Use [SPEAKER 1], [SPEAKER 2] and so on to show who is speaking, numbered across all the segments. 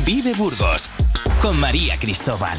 [SPEAKER 1] Vive Burgos con María Cristóbal.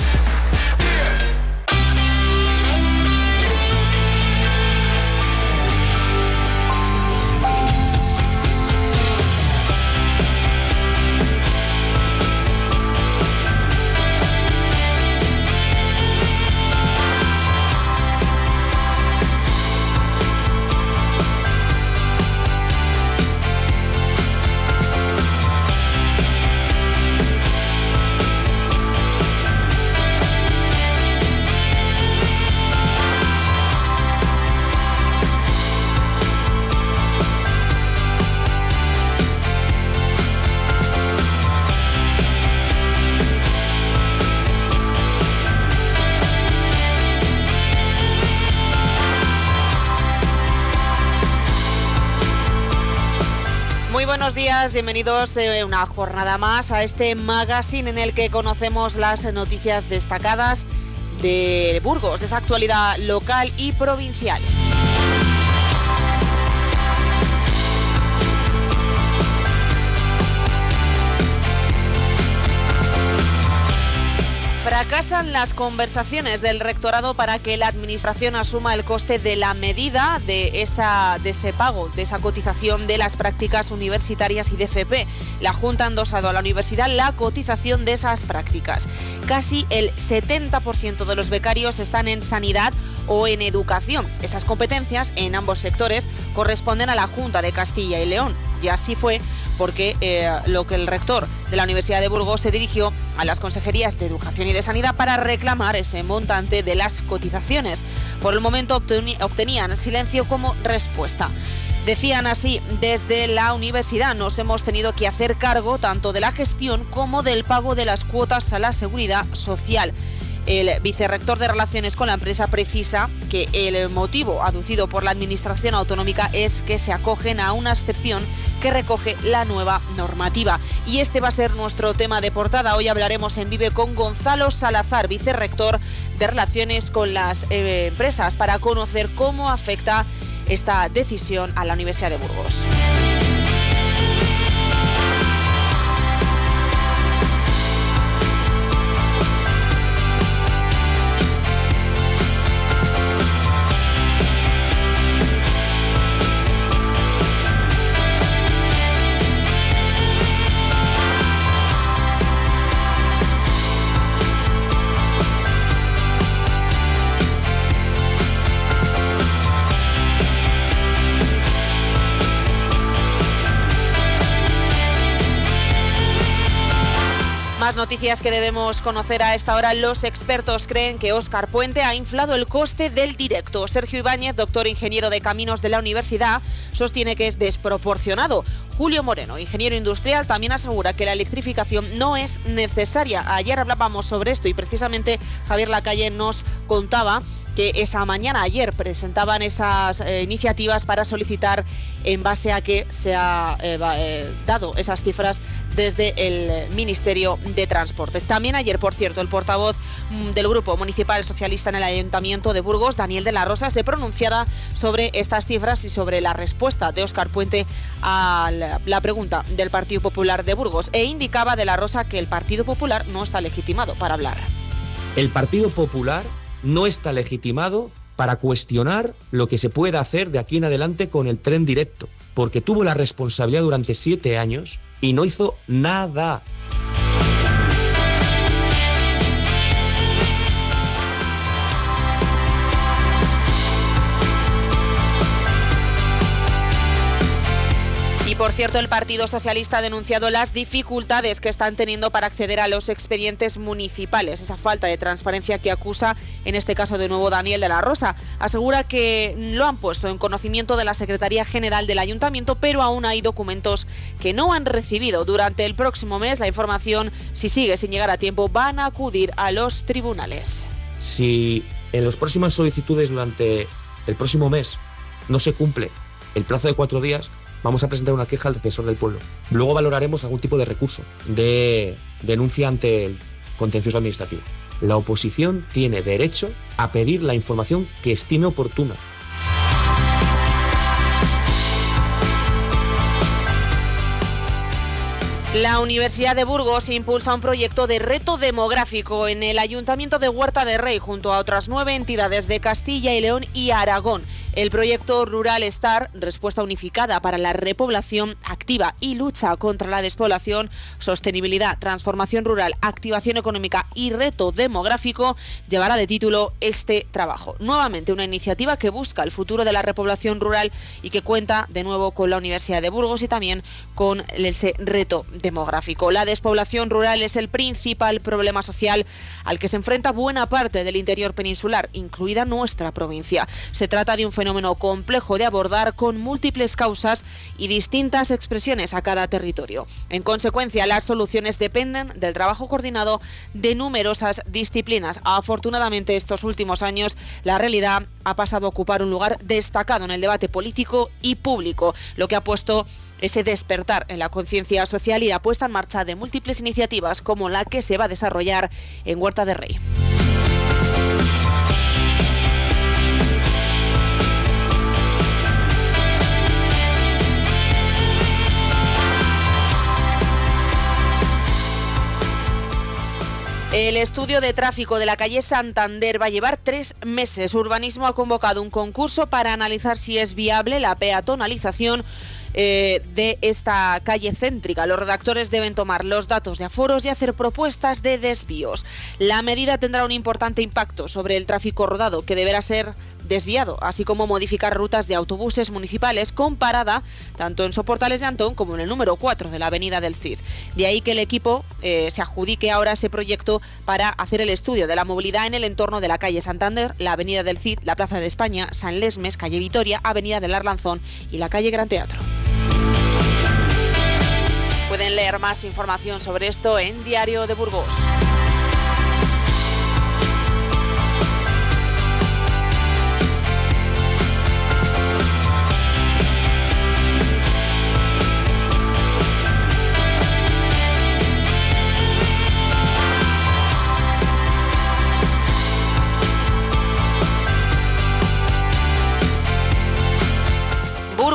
[SPEAKER 2] Buenos días, bienvenidos eh, una jornada más a este magazine en el que conocemos las noticias destacadas de Burgos, de esa actualidad local y provincial. Fracasan las conversaciones del rectorado para que la administración asuma el coste de la medida de, esa, de ese pago, de esa cotización de las prácticas universitarias y de FP. La Junta ha endosado a la universidad la cotización de esas prácticas. Casi el 70% de los becarios están en sanidad o en educación. Esas competencias en ambos sectores corresponden a la Junta de Castilla y León. Y así fue porque eh, lo que el rector de la Universidad de Burgos se dirigió a las consejerías de Educación y de Sanidad para reclamar ese montante de las cotizaciones. Por el momento obtenían silencio como respuesta. Decían así, desde la universidad nos hemos tenido que hacer cargo tanto de la gestión como del pago de las cuotas a la seguridad social. El vicerrector de Relaciones con la empresa precisa que el motivo aducido por la Administración Autonómica es que se acogen a una excepción que recoge la nueva normativa. Y este va a ser nuestro tema de portada. Hoy hablaremos en Vive con Gonzalo Salazar, vicerrector de Relaciones con las eh, empresas, para conocer cómo afecta esta decisión a la Universidad de Burgos. Noticias que debemos conocer a esta hora. Los expertos creen que Óscar Puente ha inflado el coste del directo. Sergio Ibáñez, doctor ingeniero de caminos de la universidad, sostiene que es desproporcionado. Julio Moreno, ingeniero industrial, también asegura que la electrificación no es necesaria. Ayer hablábamos sobre esto y precisamente Javier Lacalle nos contaba que esa mañana, ayer, presentaban esas eh, iniciativas para solicitar en base a que se ha eh, eh, dado esas cifras desde el Ministerio de Transportes. También ayer, por cierto, el portavoz mm, del Grupo Municipal Socialista en el Ayuntamiento de Burgos, Daniel de la Rosa, se pronunciaba sobre estas cifras y sobre la respuesta de Óscar Puente a la pregunta del Partido Popular de Burgos e indicaba de la Rosa que el Partido Popular no está legitimado para hablar.
[SPEAKER 3] El Partido Popular no está legitimado para cuestionar lo que se pueda hacer de aquí en adelante con el tren directo, porque tuvo la responsabilidad durante siete años y no hizo nada.
[SPEAKER 2] Por cierto, el Partido Socialista ha denunciado las dificultades que están teniendo para acceder a los expedientes municipales, esa falta de transparencia que acusa, en este caso de nuevo Daniel de la Rosa. Asegura que lo han puesto en conocimiento de la Secretaría General del Ayuntamiento, pero aún hay documentos que no han recibido. Durante el próximo mes, la información, si sigue sin llegar a tiempo, van a acudir a los tribunales.
[SPEAKER 3] Si en las próximas solicitudes durante el próximo mes no se cumple el plazo de cuatro días, vamos a presentar una queja al defensor del pueblo. Luego valoraremos algún tipo de recurso de denuncia ante el contencioso administrativo. La oposición tiene derecho a pedir la información que estime oportuna.
[SPEAKER 2] La Universidad de Burgos impulsa un proyecto de reto demográfico en el Ayuntamiento de Huerta de Rey junto a otras nueve entidades de Castilla y León y Aragón. El proyecto Rural Star, respuesta unificada para la repoblación activa y lucha contra la despoblación, sostenibilidad, transformación rural, activación económica y reto demográfico, llevará de título este trabajo. Nuevamente una iniciativa que busca el futuro de la repoblación rural y que cuenta de nuevo con la Universidad de Burgos y también con ese reto demográfico. La despoblación rural es el principal problema social al que se enfrenta buena parte del interior peninsular, incluida nuestra provincia. Se trata de un fenómeno complejo de abordar con múltiples causas y distintas expresiones a cada territorio. En consecuencia, las soluciones dependen del trabajo coordinado de numerosas disciplinas. Afortunadamente, estos últimos años, la realidad ha pasado a ocupar un lugar destacado en el debate político y público, lo que ha puesto ese despertar en la conciencia social y la puesta en marcha de múltiples iniciativas como la que se va a desarrollar en Huerta de Rey. El estudio de tráfico de la calle Santander va a llevar tres meses. Urbanismo ha convocado un concurso para analizar si es viable la peatonalización eh, de esta calle céntrica. Los redactores deben tomar los datos de aforos y hacer propuestas de desvíos. La medida tendrá un importante impacto sobre el tráfico rodado, que deberá ser desviado, así como modificar rutas de autobuses municipales con parada tanto en Soportales de Antón como en el número 4 de la Avenida del Cid. De ahí que el equipo eh, se adjudique ahora ese proyecto para hacer el estudio de la movilidad en el entorno de la calle Santander, la Avenida del Cid, la Plaza de España, San Lesmes, calle Vitoria, Avenida del Arlanzón y la calle Gran Teatro. Pueden leer más información sobre esto en Diario de Burgos.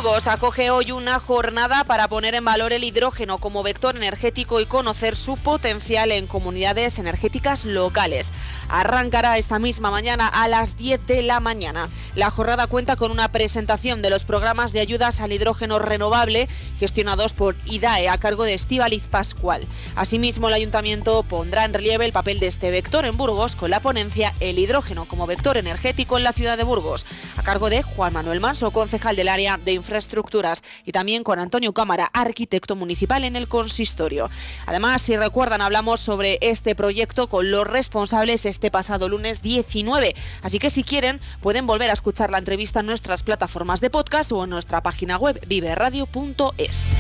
[SPEAKER 2] Burgos acoge hoy una jornada para poner en valor el hidrógeno como vector energético y conocer su potencial en comunidades energéticas locales. Arrancará esta misma mañana a las 10 de la mañana. La jornada cuenta con una presentación de los programas de ayudas al hidrógeno renovable gestionados por IDAE a cargo de Estivaliz Pascual. Asimismo, el ayuntamiento pondrá en relieve el papel de este vector en Burgos con la ponencia El hidrógeno como vector energético en la ciudad de Burgos, a cargo de Juan Manuel Manso, concejal del área de infraestructuras y también con Antonio Cámara, arquitecto municipal en el consistorio. Además, si recuerdan, hablamos sobre este proyecto con los responsables este pasado lunes 19. Así que si quieren, pueden volver a escuchar la entrevista en nuestras plataformas de podcast o en nuestra página web viveradio.es.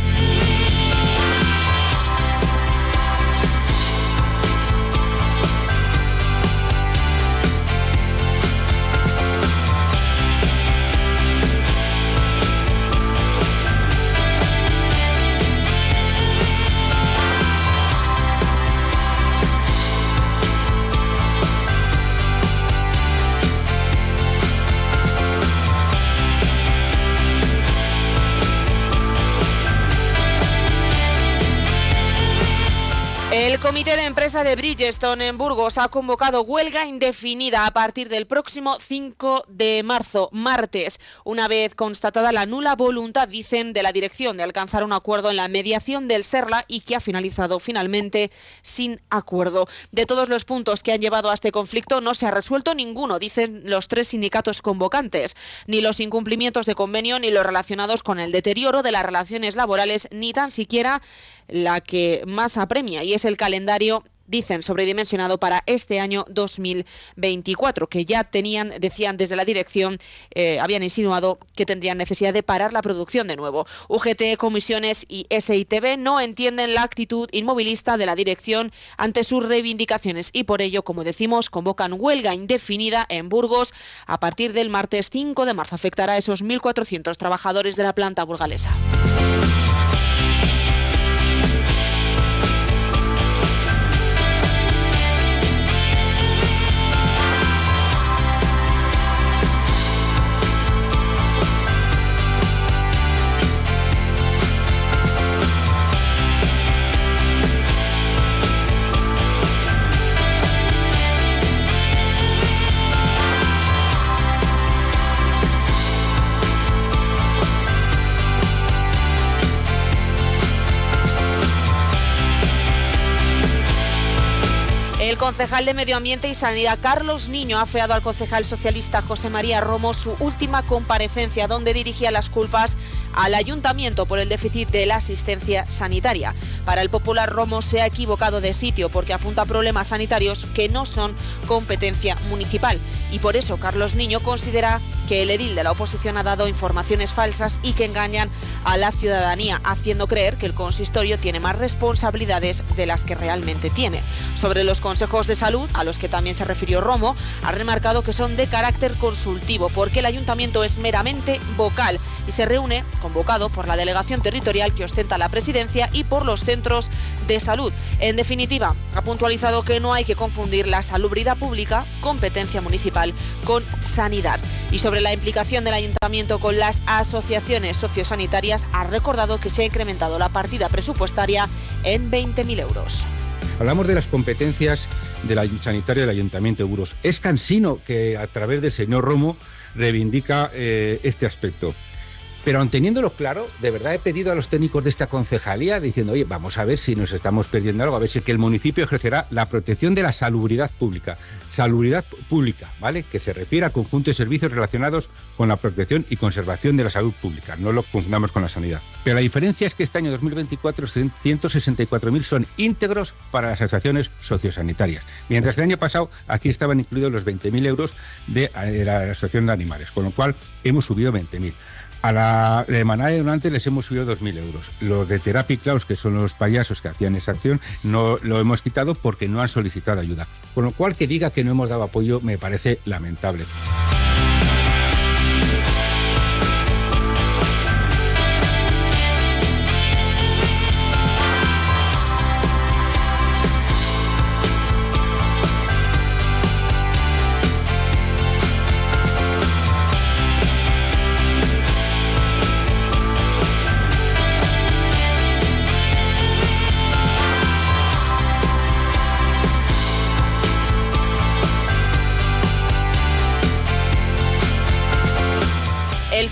[SPEAKER 2] El comité de empresa de Bridgestone en Burgos ha convocado huelga indefinida a partir del próximo 5 de marzo, martes, una vez constatada la nula voluntad, dicen, de la dirección de alcanzar un acuerdo en la mediación del SERLA y que ha finalizado finalmente sin acuerdo. De todos los puntos que han llevado a este conflicto no se ha resuelto ninguno, dicen los tres sindicatos convocantes, ni los incumplimientos de convenio ni los relacionados con el deterioro de las relaciones laborales, ni tan siquiera la que más apremia y es el calendario dicen sobredimensionado para este año 2024, que ya tenían, decían desde la dirección, eh, habían insinuado que tendrían necesidad de parar la producción de nuevo. UGT, comisiones y SITB no entienden la actitud inmovilista de la dirección ante sus reivindicaciones y por ello, como decimos, convocan huelga indefinida en Burgos a partir del martes 5 de marzo. Afectará a esos 1.400 trabajadores de la planta burgalesa. Concejal de Medio Ambiente y Sanidad, Carlos Niño, ha feado al concejal socialista José María Romo su última comparecencia, donde dirigía las culpas al ayuntamiento por el déficit de la asistencia sanitaria. Para el popular Romo se ha equivocado de sitio porque apunta a problemas sanitarios que no son competencia municipal. Y por eso Carlos Niño considera que el edil de la oposición ha dado informaciones falsas y que engañan a la ciudadanía, haciendo creer que el consistorio tiene más responsabilidades de las que realmente tiene. Sobre los consejos de salud, a los que también se refirió Romo, ha remarcado que son de carácter consultivo, porque el ayuntamiento es meramente vocal y se reúne convocado por la delegación territorial que ostenta la presidencia y por los centros de salud. En definitiva, ha puntualizado que no hay que confundir la salubridad pública, competencia municipal, con sanidad. Y sobre la implicación del ayuntamiento con las asociaciones sociosanitarias, ha recordado que se ha incrementado la partida presupuestaria en 20.000 euros.
[SPEAKER 4] Hablamos de las competencias del sanitario del Ayuntamiento de Burgos. Es cansino que a través del señor Romo reivindica eh, este aspecto. Pero aun teniéndolo claro, de verdad he pedido a los técnicos de esta concejalía diciendo, oye, vamos a ver si nos estamos perdiendo algo, a ver si que el municipio ejercerá la protección de la salubridad pública. Salubridad pública, ¿vale? Que se refiere al conjunto de servicios relacionados con la protección y conservación de la salud pública. No lo confundamos con la sanidad. Pero la diferencia es que este año 2024 164.000 son íntegros para las asociaciones sociosanitarias. Mientras el año pasado aquí estaban incluidos los 20.000 euros de eh, la Asociación de Animales, con lo cual hemos subido 20.000. A la de Manada de Donantes les hemos subido 2.000 euros. Los de Therapy Claus, que son los payasos que hacían esa acción, no lo hemos quitado porque no han solicitado ayuda. Con lo cual, que diga que no hemos dado apoyo me parece lamentable.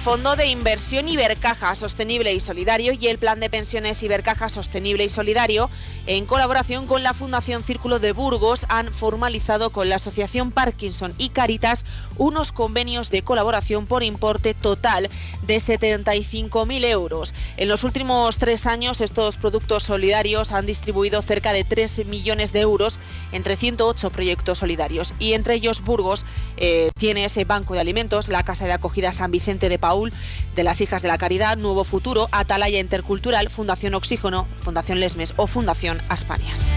[SPEAKER 2] Fondo de Inversión Ibercaja Sostenible y Solidario y el Plan de Pensiones Ibercaja Sostenible y Solidario, en colaboración con la Fundación Círculo de Burgos, han formalizado con la Asociación Parkinson y Caritas unos convenios de colaboración por importe total de 75.000 euros. En los últimos tres años, estos productos solidarios han distribuido cerca de 3 millones de euros entre 108 proyectos solidarios y entre ellos Burgos eh, tiene ese banco de alimentos, la Casa de Acogida San Vicente de De las Hijas de la Caridad, Nuevo Futuro, Atalaya Intercultural, Fundación Oxígeno, Fundación Lesmes o Fundación Aspanias.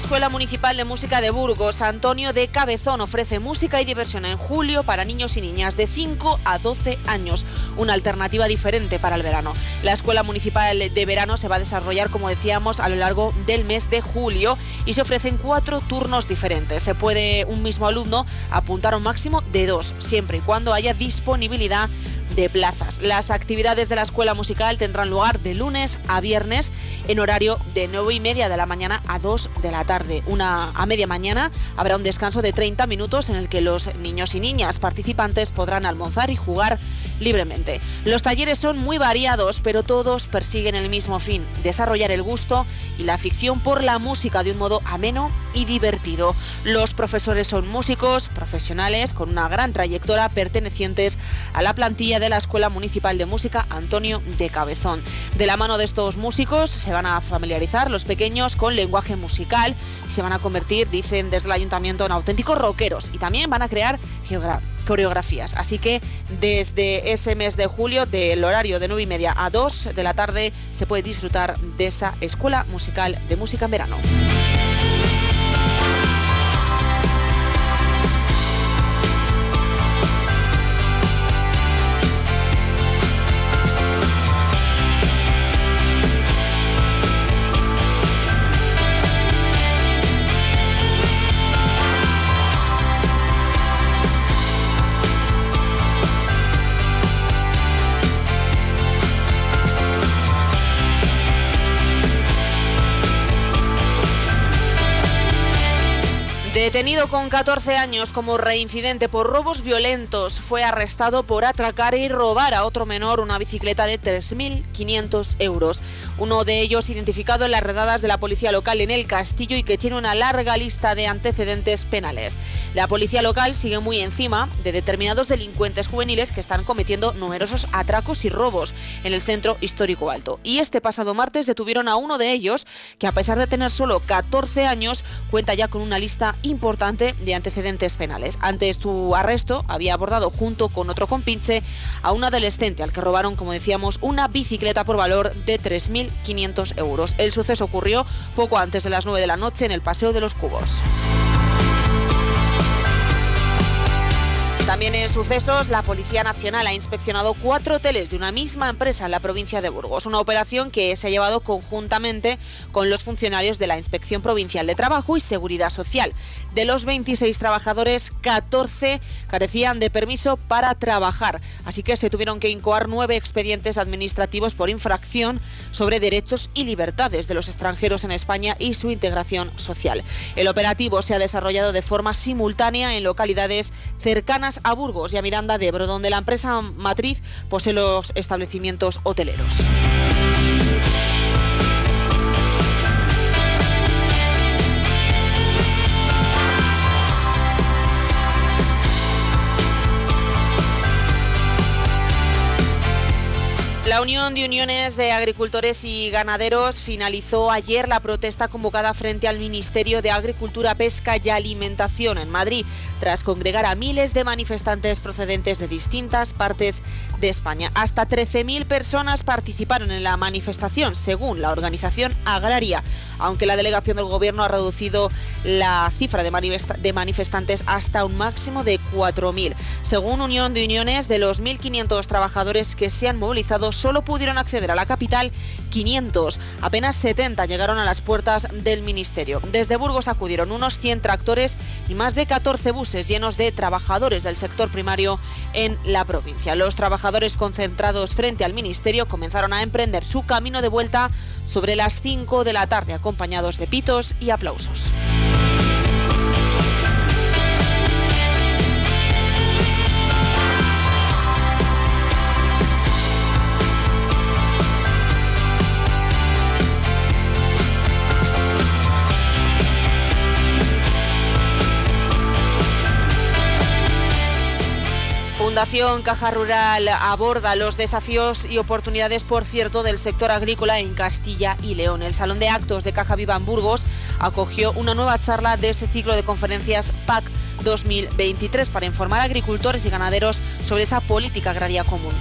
[SPEAKER 2] Escuela Municipal de Música de Burgos, Antonio de Cabezón, ofrece música y diversión en julio para niños y niñas de 5 a 12 años, una alternativa diferente para el verano. La Escuela Municipal de Verano se va a desarrollar, como decíamos, a lo largo del mes de julio y se ofrecen cuatro turnos diferentes. Se puede un mismo alumno apuntar a un máximo de dos, siempre y cuando haya disponibilidad de plazas. Las actividades de la escuela musical tendrán lugar de lunes a viernes en horario de 9 y media de la mañana a 2 de la tarde. Una a media mañana habrá un descanso de 30 minutos en el que los niños y niñas participantes podrán almorzar y jugar libremente. Los talleres son muy variados, pero todos persiguen el mismo fin, desarrollar el gusto y la afición por la música de un modo ameno y divertido. Los profesores son músicos profesionales con una gran trayectoria pertenecientes a la plantilla de la Escuela Municipal de Música Antonio de Cabezón. De la mano de estos músicos se van a familiarizar los pequeños con lenguaje musical y se van a convertir, dicen desde el ayuntamiento, en auténticos rockeros y también van a crear coreografías. Así que desde ese mes de julio, del horario de 9 y media a 2 de la tarde, se puede disfrutar de esa escuela musical de música en verano. Detenido con 14 años como reincidente por robos violentos, fue arrestado por atracar y robar a otro menor una bicicleta de 3.500 euros. Uno de ellos identificado en las redadas de la policía local en el Castillo y que tiene una larga lista de antecedentes penales. La policía local sigue muy encima de determinados delincuentes juveniles que están cometiendo numerosos atracos y robos en el centro histórico alto. Y este pasado martes detuvieron a uno de ellos que a pesar de tener solo 14 años cuenta ya con una lista importante de antecedentes penales. Ante su arresto, había abordado junto con otro compinche a un adolescente al que robaron, como decíamos, una bicicleta por valor de 3.500 euros. El suceso ocurrió poco antes de las 9 de la noche en el Paseo de los Cubos. También en sucesos, la Policía Nacional ha inspeccionado cuatro hoteles de una misma empresa en la provincia de Burgos, una operación que se ha llevado conjuntamente con los funcionarios de la Inspección Provincial de Trabajo y Seguridad Social. De los 26 trabajadores, 14 carecían de permiso para trabajar, así que se tuvieron que incoar nueve expedientes administrativos por infracción sobre derechos y libertades de los extranjeros en España y su integración social. El operativo se ha desarrollado de forma simultánea en localidades cercanas a Burgos y a Miranda de Ebro, donde la empresa matriz posee los establecimientos hoteleros. La Unión de Uniones de Agricultores y Ganaderos finalizó ayer la protesta convocada frente al Ministerio de Agricultura, Pesca y Alimentación en Madrid, tras congregar a miles de manifestantes procedentes de distintas partes de España. Hasta 13.000 personas participaron en la manifestación, según la organización agraria, aunque la delegación del Gobierno ha reducido la cifra de, manifestantes hasta un máximo de 4.000. Según Unión de Uniones, de los 1.500 trabajadores que se han movilizado, solo pudieron acceder a la capital 500. Apenas 70 llegaron a las puertas del Ministerio. Desde Burgos acudieron unos 100 tractores y más de 14 buses llenos de trabajadores del sector primario en la provincia. Los trabajadores concentrados frente al Ministerio comenzaron a emprender su camino de vuelta sobre las 5 de la tarde, acompañados de pitos y aplausos. Fundación Caja Rural aborda los desafíos y oportunidades, por cierto, del sector agrícola en Castilla y León. El Salón de Actos de Caja Viva en Burgos acogió una nueva charla de ese ciclo de conferencias PAC 2023 para informar a agricultores y ganaderos sobre esa política agraria común.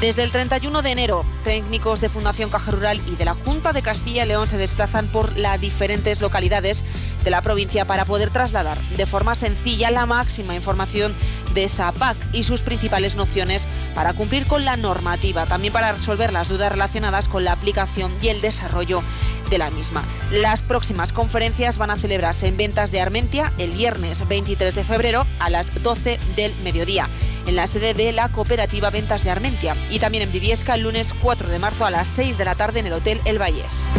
[SPEAKER 2] Desde el 31 de enero, técnicos de Fundación Caja Rural y de la Junta de Castilla y León se desplazan por las diferentes localidades de la provincia para poder trasladar de forma sencilla la máxima información de esa PAC y sus principales nociones para cumplir con la normativa, también para resolver las dudas relacionadas con la aplicación y el desarrollo de la misma. Las próximas conferencias van a celebrarse en Ventas de Armentia el viernes 23 de febrero a las 12 del mediodía, en la sede de la cooperativa Ventas de Armentia, y también en Viviesca el lunes 4 de marzo a las 6 de la tarde en el Hotel El Vallés.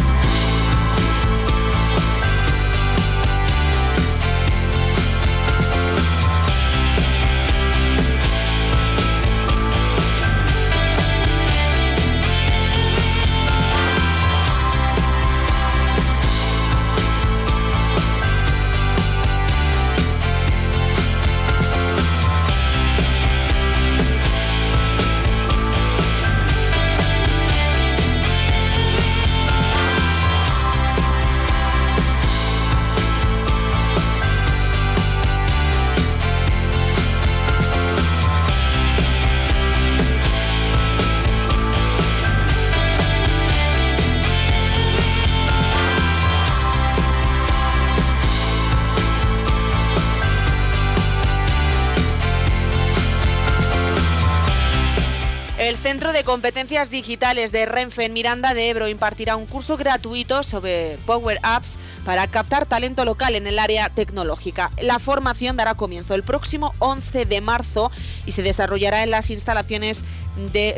[SPEAKER 2] Competencias Digitales de Renfe en Miranda de Ebro impartirá un curso gratuito sobre Power Apps para captar talento local en el área tecnológica. La formación dará comienzo el próximo 11 de marzo y se desarrollará en las instalaciones de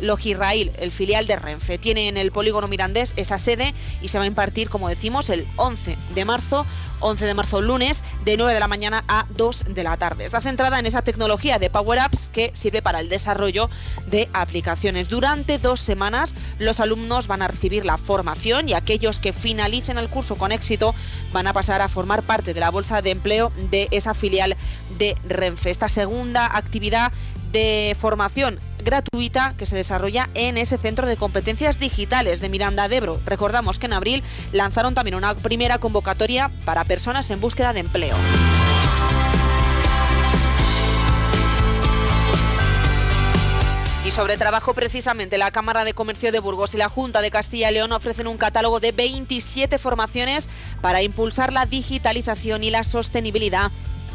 [SPEAKER 2] Logirail, el filial de Renfe. Tiene en el polígono mirandés esa sede y se va a impartir, como decimos, el 11 de marzo, 11 de marzo lunes, de 9 de la mañana a 2 de la tarde. Está centrada en esa tecnología de Power Apps que sirve para el desarrollo de aplicaciones. Durante dos semanas los alumnos van a recibir la formación y aquellos que finalicen el curso con éxito van a pasar a formar parte de la bolsa de empleo de esa filial de Renfe. Esta segunda actividad de formación gratuita que se desarrolla en ese centro de competencias digitales de Miranda de Ebro. Recordamos que en abril lanzaron también una primera convocatoria para personas en búsqueda de empleo. Y sobre trabajo, precisamente, la Cámara de Comercio de Burgos y la Junta de Castilla y León ofrecen un catálogo de 27 formaciones para impulsar la digitalización y la sostenibilidad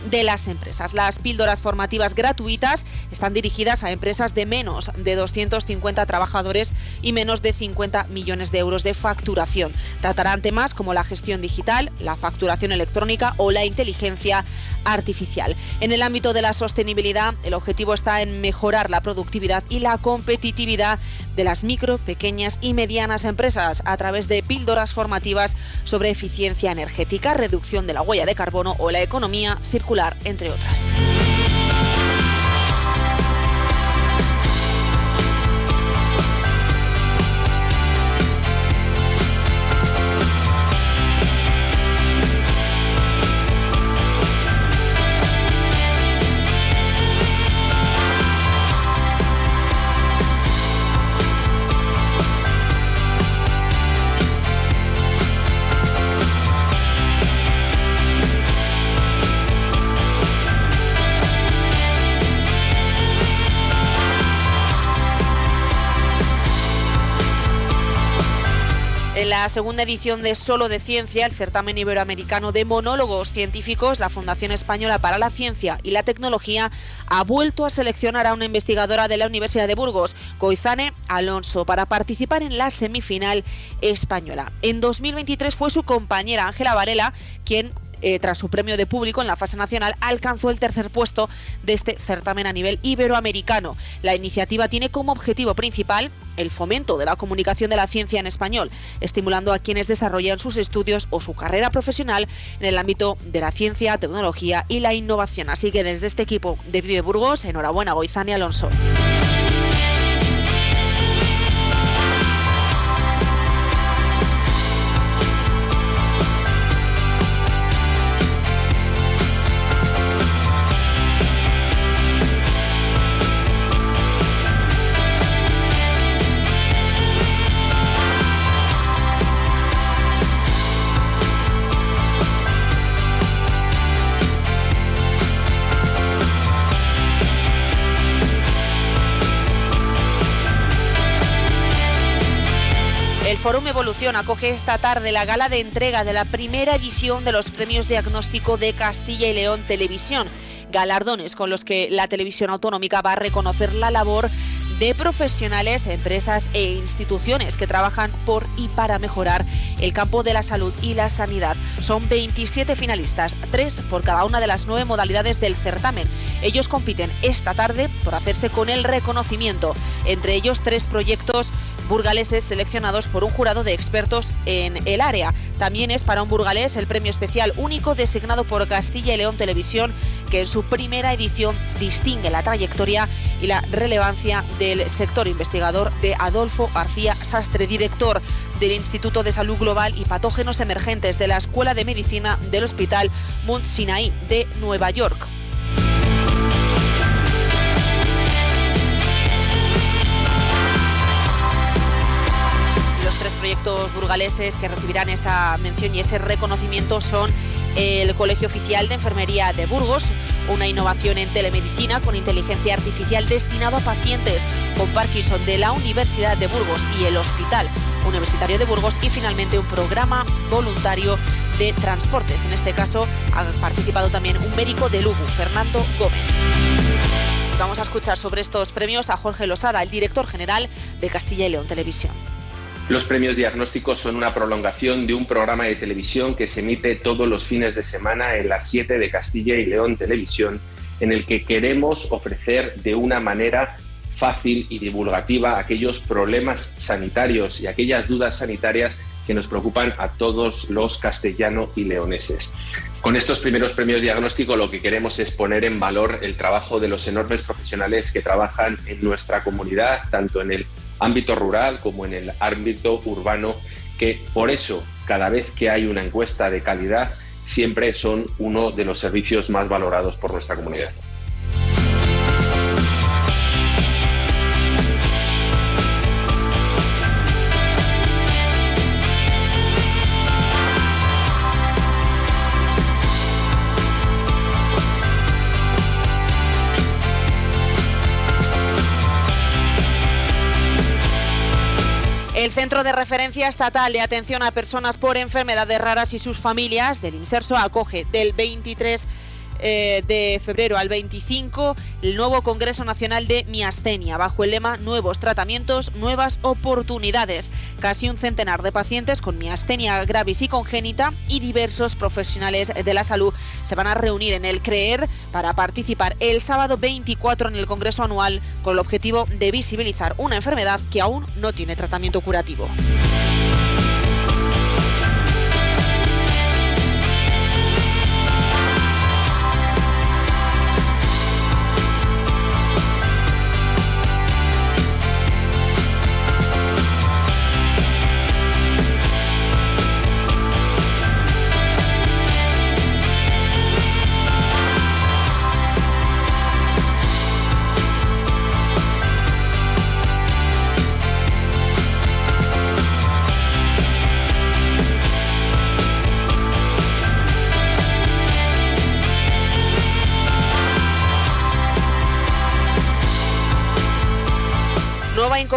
[SPEAKER 2] de las empresas. Las píldoras formativas gratuitas están dirigidas a empresas de menos de 250 trabajadores y menos de 50 millones de euros de facturación. Tratarán temas como la gestión digital, la facturación electrónica o la inteligencia artificial. En el ámbito de la sostenibilidad, el objetivo está en mejorar la productividad y la competitividad de las micro, pequeñas y medianas empresas a través de píldoras formativas sobre eficiencia energética, reducción de la huella de carbono o la economía circular, entre otras. La segunda edición de Solo de Ciencia, el certamen iberoamericano de monólogos científicos, la Fundación Española para la Ciencia y la Tecnología ha vuelto a seleccionar a una investigadora de la Universidad de Burgos, Goizane Alonso, para participar en la semifinal española. En 2023 fue su compañera Ángela Varela quien eh, tras su premio de público en la fase nacional, alcanzó el tercer puesto de este certamen a nivel iberoamericano. La iniciativa tiene como objetivo principal el fomento de la comunicación de la ciencia en español, estimulando a quienes desarrollan sus estudios o su carrera profesional en el ámbito de la ciencia, tecnología y la innovación. Así que desde este equipo de Vive Burgos, enhorabuena Goizani Alonso. Forum Evolución acoge esta tarde la gala de entrega de la primera edición de los premios Diagnóstico de Castilla y León Televisión, galardones con los que la televisión autonómica va a reconocer la labor de profesionales, empresas e instituciones que trabajan por y para mejorar el campo de la salud y la sanidad. Son 27 finalistas, tres por cada una de las nueve modalidades del certamen. Ellos compiten esta tarde por hacerse con el reconocimiento, entre ellos tres proyectos burgaleses seleccionados por un jurado de expertos en el área. También es para un burgalés el premio especial único designado por Castilla y León Televisión, que en su primera edición distingue la trayectoria y la relevancia del sector investigador de Adolfo García Sastre, director del Instituto de Salud Global y Patógenos Emergentes de la Escuela de Medicina del Hospital Mount Sinai de Nueva York. proyectos burgaleses que recibirán esa mención y ese reconocimiento son el Colegio Oficial de Enfermería de Burgos, una innovación en telemedicina con inteligencia artificial destinado a pacientes con Parkinson de la Universidad de Burgos y el Hospital Universitario de Burgos y finalmente un programa voluntario de transportes. En este caso ha participado también un médico de Lugo, Fernando Gómez. vamos a escuchar sobre estos premios a Jorge Losada, el director general de Castilla y León Televisión.
[SPEAKER 5] Los premios diagnósticos son una prolongación de un programa de televisión que se emite todos los fines de semana en las 7 de Castilla y León Televisión, en el que queremos ofrecer de una manera fácil y divulgativa aquellos problemas sanitarios y aquellas dudas sanitarias que nos preocupan a todos los castellanos y leoneses. Con estos primeros premios diagnóstico lo que queremos es poner en valor el trabajo de los enormes profesionales que trabajan en nuestra comunidad, tanto en el ámbito rural como en el ámbito urbano, que por eso cada vez que hay una encuesta de calidad siempre son uno de los servicios más valorados por nuestra comunidad.
[SPEAKER 2] El Centro de Referencia Estatal de Atención a Personas por Enfermedades Raras y sus familias del INSERSO acoge del 23 eh, de febrero al 25 el nuevo Congreso Nacional de Miastenia, bajo el lema Nuevos tratamientos, nuevas oportunidades. Casi un centenar de pacientes con miastenia gravis y congénita y diversos profesionales de la salud se van a reunir en el CREER para participar el sábado 24 en el Congreso Anual con el objetivo de visibilizar una enfermedad que aún no tiene tratamiento curativo.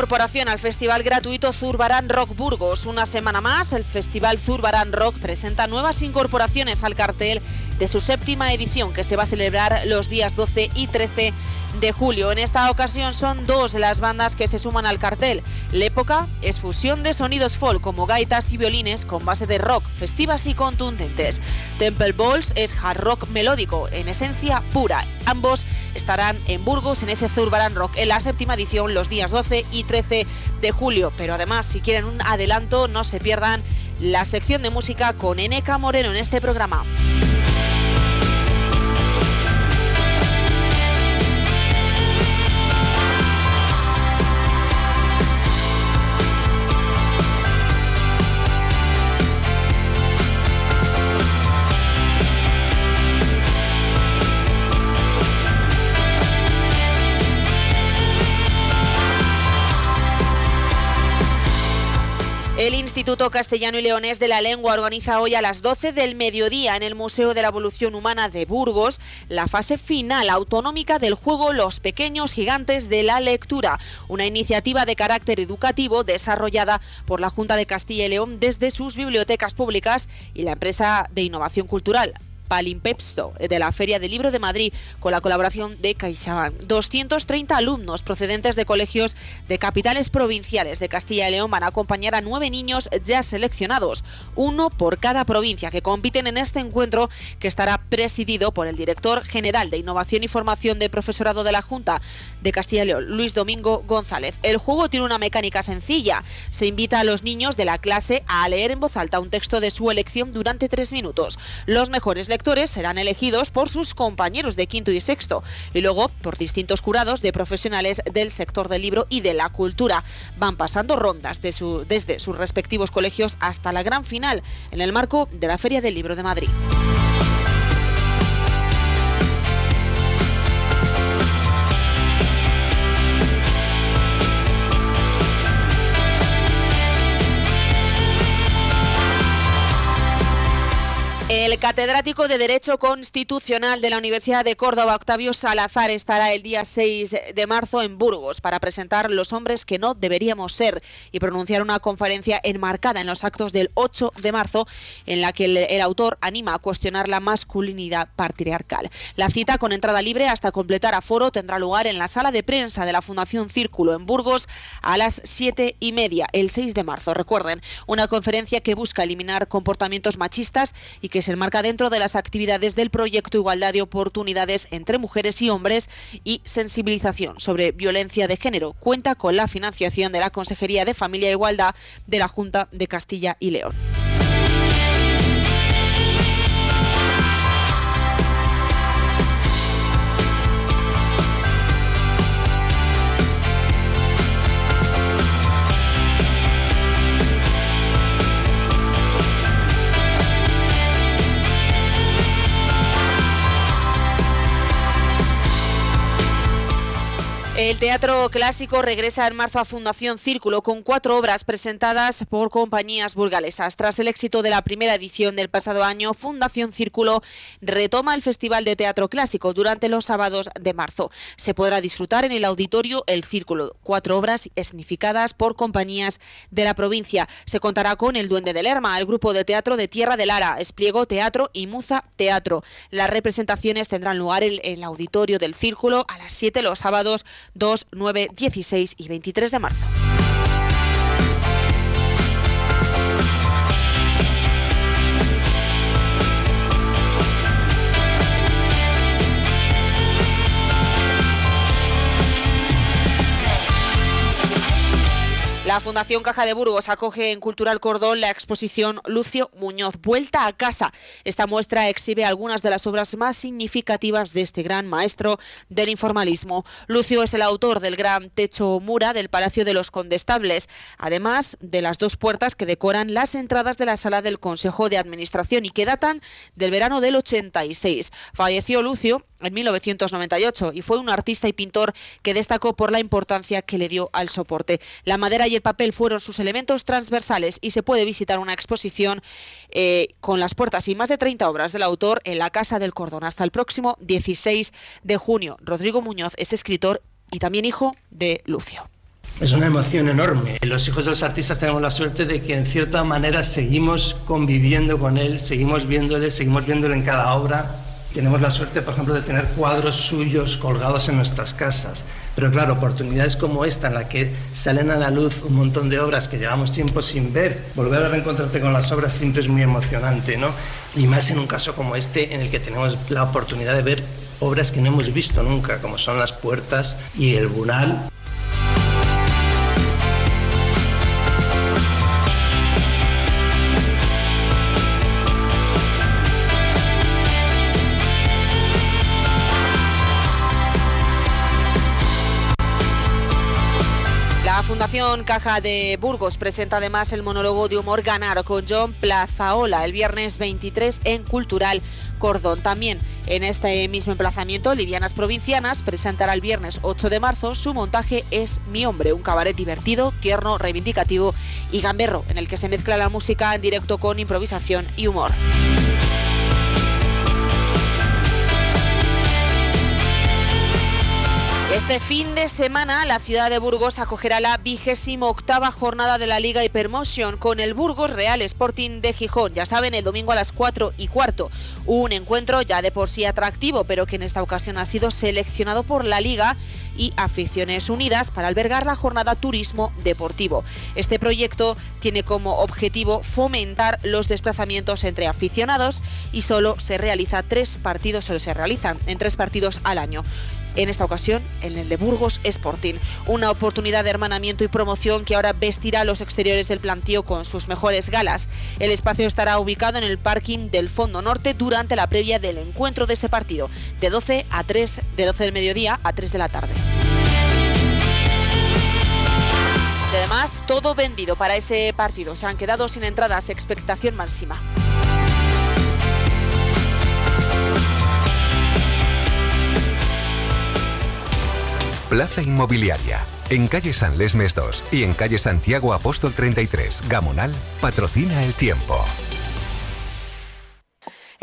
[SPEAKER 2] Incorporación al Festival Gratuito Zurbarán Rock Burgos. Una semana más, el Festival Zurbarán Rock presenta nuevas incorporaciones al cartel de su séptima edición que se va a celebrar los días 12 y 13 de julio. En esta ocasión son dos las bandas que se suman al cartel. La época es fusión de sonidos folk como gaitas y violines con base de rock, festivas y contundentes. Temple Balls es hard rock melódico, en esencia pura. Ambos estarán en Burgos en ese Zurbarán Rock en la séptima edición los días 12 y 13 de julio. Pero además, si quieren un adelanto, no se pierdan la sección de música con Eneca Moreno en este programa. El Instituto Castellano y Leonés de la Lengua organiza hoy a las 12 del mediodía en el Museo de la Evolución Humana de Burgos la fase final autonómica del juego Los Pequeños Gigantes de la Lectura, una iniciativa de carácter educativo desarrollada por la Junta de Castilla y León desde sus bibliotecas públicas y la empresa de innovación cultural Palimpepsto eh, de la Feria del Libro de Madrid con la colaboración de CaixaBank. 230 alumnos procedentes de colegios de capitales provinciales de Castilla y León van a acompañar a nueve niños ya seleccionados, uno por cada provincia, que compiten en este encuentro que estará presidido por el director general de Innovación y Formación de Profesorado de la Junta de Castilla y León, Luis Domingo González. El juego tiene una mecánica sencilla. Se invita a los niños de la clase a leer en voz alta un texto de su elección durante tres minutos. Los mejores lectores serán elegidos por sus compañeros de quinto y sexto y luego por distintos jurados de profesionales del sector del libro y de la cultura. Van pasando rondas desde sus respectivos colegios hasta la gran final en el marco de la Feria del Libro de Madrid. El catedrático de Derecho Constitucional de la Universidad de Córdoba, Octavio Salazar, estará el día 6 de marzo en Burgos para presentar los hombres que no deberíamos ser y pronunciar una conferencia enmarcada en los actos del 8 de marzo en la que el, autor anima a cuestionar la masculinidad patriarcal. La cita con entrada libre hasta completar aforo tendrá lugar en la sala de prensa de la Fundación Círculo en Burgos a las 7 y media el 6 de marzo. Recuerden, una conferencia que busca eliminar comportamientos machistas y que se enmarca dentro de las actividades del proyecto Igualdad de Oportunidades entre Mujeres y Hombres y sensibilización sobre violencia de género. Cuenta con la financiación de la Consejería de Familia e Igualdad de la Junta de Castilla y León. El Teatro Clásico regresa en marzo a Fundación Círculo con cuatro obras presentadas por compañías burgalesas. Tras el éxito de la primera edición del pasado año, Fundación Círculo retoma el Festival de Teatro Clásico durante los sábados de marzo. Se podrá disfrutar en el auditorio El Círculo, cuatro obras escenificadas por compañías de la provincia. Se contará con El Duende de Lerma, el grupo de teatro de Tierra de Lara, Espliego Teatro y Muza Teatro. Las representaciones tendrán lugar en el auditorio del Círculo a las 7 los sábados 2, 9, 16 y 23 de marzo. La Fundación Caja de Burgos acoge en Cultural Cordón la exposición Lucio Muñoz, Vuelta a casa. Esta muestra exhibe algunas de las obras más significativas de este gran maestro del informalismo. Lucio es el autor del gran techo mura del Palacio de los Condestables, además de las dos puertas que decoran las entradas de la sala del Consejo de Administración y que datan del verano del 86. Falleció Lucio en 1998 y fue un artista y pintor que destacó por la importancia que le dio al soporte. La madera y el papel fueron sus elementos transversales y se puede visitar una exposición eh, con las puertas y más de 30 obras del autor en la Casa del Cordón hasta el próximo 16 de junio. Rodrigo Muñoz es escritor y también hijo de Lucio.
[SPEAKER 6] Es una emoción enorme. Los hijos de los artistas tenemos la suerte de que en cierta manera seguimos conviviendo con él, seguimos viéndole, seguimos viéndole en cada obra tenemos la suerte, por ejemplo, de tener cuadros suyos colgados en nuestras casas. Pero claro, oportunidades como esta, en la que salen a la luz un montón de obras que llevamos tiempo sin ver, volver a reencontrarte con las obras siempre es muy emocionante, ¿no? Y más en un caso como este, en el que tenemos la oportunidad de ver obras que no hemos visto nunca, como son las puertas y el mural.
[SPEAKER 2] Fundación Caja de Burgos presenta además el monólogo de humor Ganar con John Plazaola el viernes 23 en Cultural Cordón. También en este mismo emplazamiento, Livianas Provincianas presentará el viernes 8 de marzo su montaje Es mi hombre, un cabaret divertido, tierno, reivindicativo y gamberro, en el que se mezcla la música en directo con improvisación y humor. Este fin de semana la ciudad de Burgos acogerá la vigésimo octava jornada de la Liga Hypermotion con el Burgos Real Sporting de Gijón. Ya saben, el domingo a las 4 y cuarto. Un encuentro ya de por sí atractivo, pero que en esta ocasión ha sido seleccionado por la Liga y Aficiones Unidas para albergar la jornada Turismo Deportivo. Este proyecto tiene como objetivo fomentar los desplazamientos entre aficionados y solo se realiza tres partidos, solo se realizan en tres partidos al año en esta ocasión en el de Burgos Sporting. Una oportunidad de hermanamiento y promoción que ahora vestirá los exteriores del plantío con sus mejores galas. El espacio estará ubicado en el parking del Fondo Norte durante la previa del encuentro de ese partido, de 12 a 3, de 12 del mediodía a 3 de la tarde. Y además, todo vendido para ese partido. Se han quedado sin entradas, expectación máxima.
[SPEAKER 7] Plaza Inmobiliaria. En calle San Lesmes 2 y en calle Santiago Apóstol 33, Gamonal, patrocina el tiempo.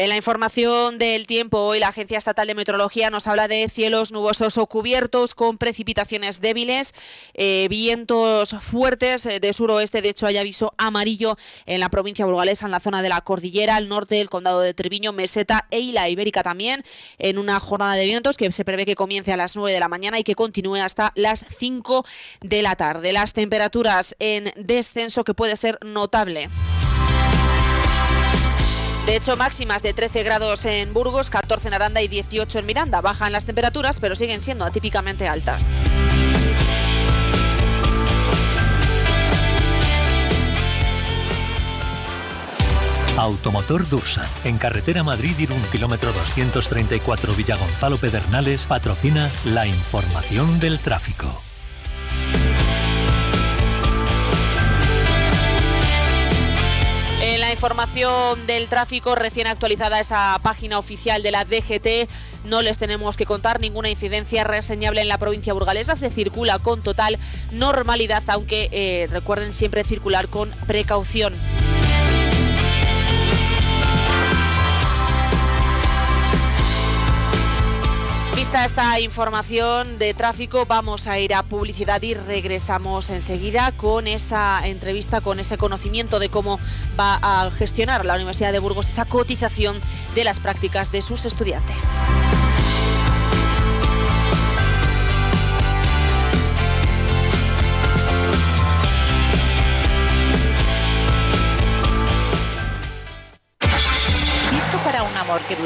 [SPEAKER 2] En la información del tiempo, hoy la Agencia Estatal de Meteorología nos habla de cielos nubosos o cubiertos con precipitaciones débiles, eh, vientos fuertes eh, de suroeste. De hecho, hay aviso amarillo en la provincia burgalesa, en la zona de la cordillera, al norte del condado de Treviño, Meseta e Isla Ibérica también, en una jornada de vientos que se prevé que comience a las 9 de la mañana y que continúe hasta las 5 de la tarde. Las temperaturas en descenso que puede ser notable. De hecho, máximas de 13 grados en Burgos, 14 en Aranda y 18 en Miranda. Bajan las temperaturas, pero siguen siendo atípicamente altas.
[SPEAKER 8] Automotor Dursa, en carretera Madrid-Irún, kilómetro 234 Villagonzalo Pedernales, patrocina la información del tráfico.
[SPEAKER 2] Información del tráfico recién actualizada esa página oficial de la DGT, no les tenemos que contar ninguna incidencia reseñable en la provincia burgalesa. Se circula con total normalidad, aunque eh, recuerden siempre circular con precaución. Vista esta información de tráfico, vamos a ir a publicidad y regresamos enseguida con esa entrevista, con ese conocimiento de cómo va a gestionar la Universidad de Burgos esa cotización de las prácticas de sus estudiantes.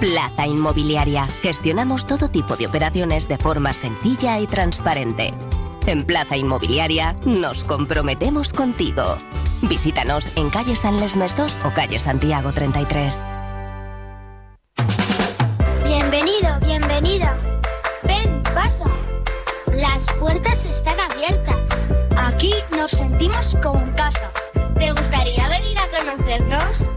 [SPEAKER 9] Plaza Inmobiliaria. Gestionamos todo tipo de operaciones de forma sencilla y transparente. En Plaza Inmobiliaria nos comprometemos contigo. Visítanos en calle San Lesmes 2 o calle Santiago 33.
[SPEAKER 10] Bienvenido, bienvenida. Ven, pasa. Las puertas están abiertas. Aquí nos sentimos como en casa. ¿Te gustaría venir a conocernos?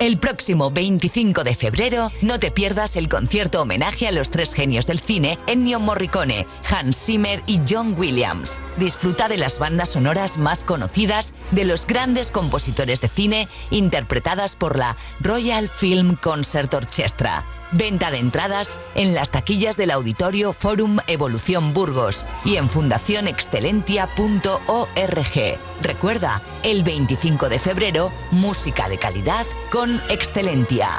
[SPEAKER 11] El próximo 25 de febrero no te pierdas el concierto homenaje a los tres genios del cine, Ennio Morricone, Hans Zimmer y John Williams. Disfruta de las bandas sonoras más conocidas de los grandes compositores de cine interpretadas por la Royal Film Concert Orchestra. Venta de entradas en las taquillas del Auditorio Forum Evolución Burgos y en fundacionexcelentia.org. Recuerda, el 25 de febrero, música de calidad con Excelentia.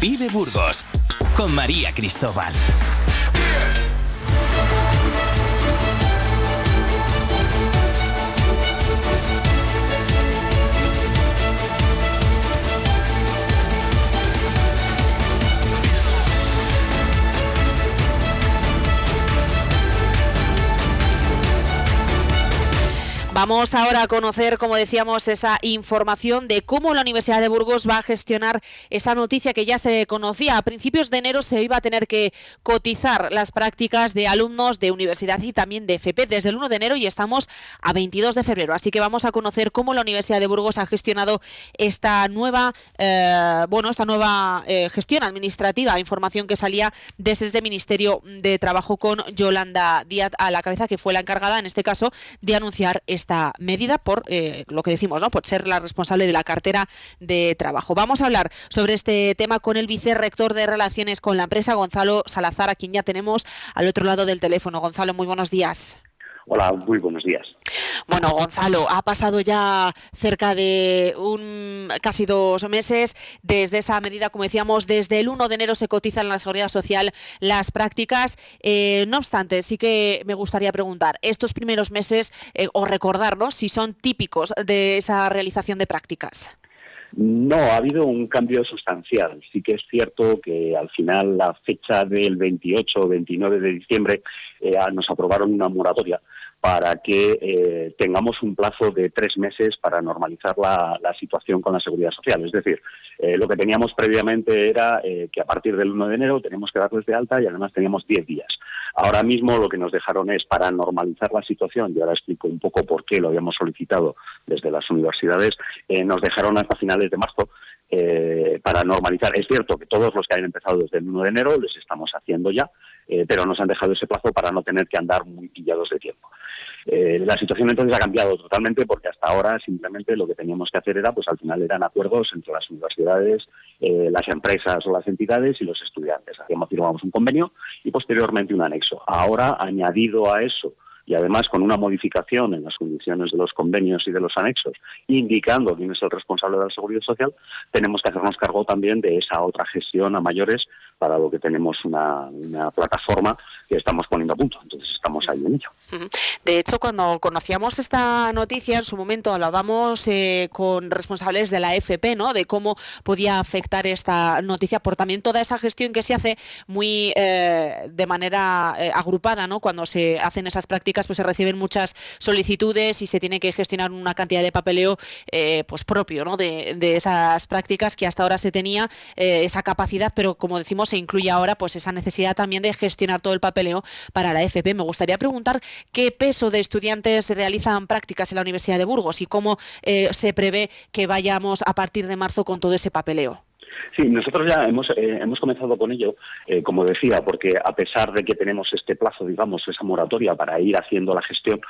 [SPEAKER 1] Vive Burgos con María Cristóbal.
[SPEAKER 2] Vamos ahora a conocer, como decíamos, esa información de cómo la Universidad de Burgos va a gestionar esa noticia que ya se conocía. A principios de enero se iba a tener que cotizar las prácticas de alumnos de universidad y también de FP desde el 1 de enero y estamos a 22 de febrero. Así que vamos a conocer cómo la Universidad de Burgos ha gestionado esta nueva, eh, bueno, esta nueva eh, gestión administrativa, información que salía desde el Ministerio de Trabajo con Yolanda Díaz a la cabeza, que fue la encargada, en este caso, de anunciar esta esta medida por eh, lo que decimos, ¿no? Por ser la responsable de la cartera de trabajo. Vamos a hablar sobre este tema con el vicerrector de Relaciones con la empresa, Gonzalo Salazar, a quien ya tenemos al otro lado del teléfono. Gonzalo, muy buenos días.
[SPEAKER 12] Hola, muy buenos días.
[SPEAKER 2] Bueno, Gonzalo, ha pasado ya cerca de un casi dos meses desde esa medida, como decíamos, desde el 1 de enero se cotizan en la seguridad social las prácticas. Eh, no obstante, sí que me gustaría preguntar, estos primeros meses, eh, o recordarnos si son típicos de esa realización de prácticas.
[SPEAKER 12] No, ha habido un cambio sustancial. Sí que es cierto que al final la fecha del 28 o 29 de diciembre eh, nos aprobaron una moratoria para que eh, tengamos un plazo de tres meses para normalizar la, situación con la seguridad social. Es decir, eh, lo que teníamos previamente era eh, que a partir del 1 de enero teníamos que darles de alta y además teníamos 10 días. Ahora mismo lo que nos dejaron es para normalizar la situación, y ahora explico un poco por qué lo habíamos solicitado desde las universidades, nos dejaron hasta finales de marzo para normalizar. Es cierto que todos los que hayan empezado desde el 1 de enero les estamos haciendo ya, pero nos han dejado ese plazo para no tener que andar muy pillados de tiempo. Eh, la situación entonces ha cambiado totalmente porque hasta ahora simplemente lo que teníamos que hacer era, pues al final eran acuerdos entre las universidades, eh, las empresas o las entidades y los estudiantes. Hacíamos, firmamos un convenio y posteriormente un anexo. Ahora, añadido a eso, y además con una modificación en las condiciones de los convenios y de los anexos, indicando quién es el responsable de la seguridad social, tenemos que hacernos cargo también de esa otra gestión a mayores para lo que tenemos una, plataforma que estamos poniendo a punto. Entonces estamos ahí en ello.
[SPEAKER 2] De hecho, cuando conocíamos esta noticia, en su momento hablábamos eh, con responsables de la FP, ¿no? De cómo podía afectar esta noticia por también toda esa gestión que se hace muy eh, de manera eh, agrupada, ¿no? Cuando se hacen esas prácticas, pues se reciben muchas solicitudes y se tiene que gestionar una cantidad de papeleo, pues propio, ¿no? De, de, esas prácticas que hasta ahora se tenía esa capacidad, pero como decimos se incluye ahora pues esa necesidad también de gestionar todo el papeleo para la FP. Me gustaría preguntar qué peso de estudiantes realizan prácticas en la Universidad de Burgos y cómo eh, se prevé que vayamos a partir de marzo con todo ese papeleo.
[SPEAKER 12] Sí, nosotros ya hemos, eh, hemos comenzado con ello, eh, como decía, porque a pesar de que tenemos este plazo, digamos, esa moratoria para ir haciendo la gestión,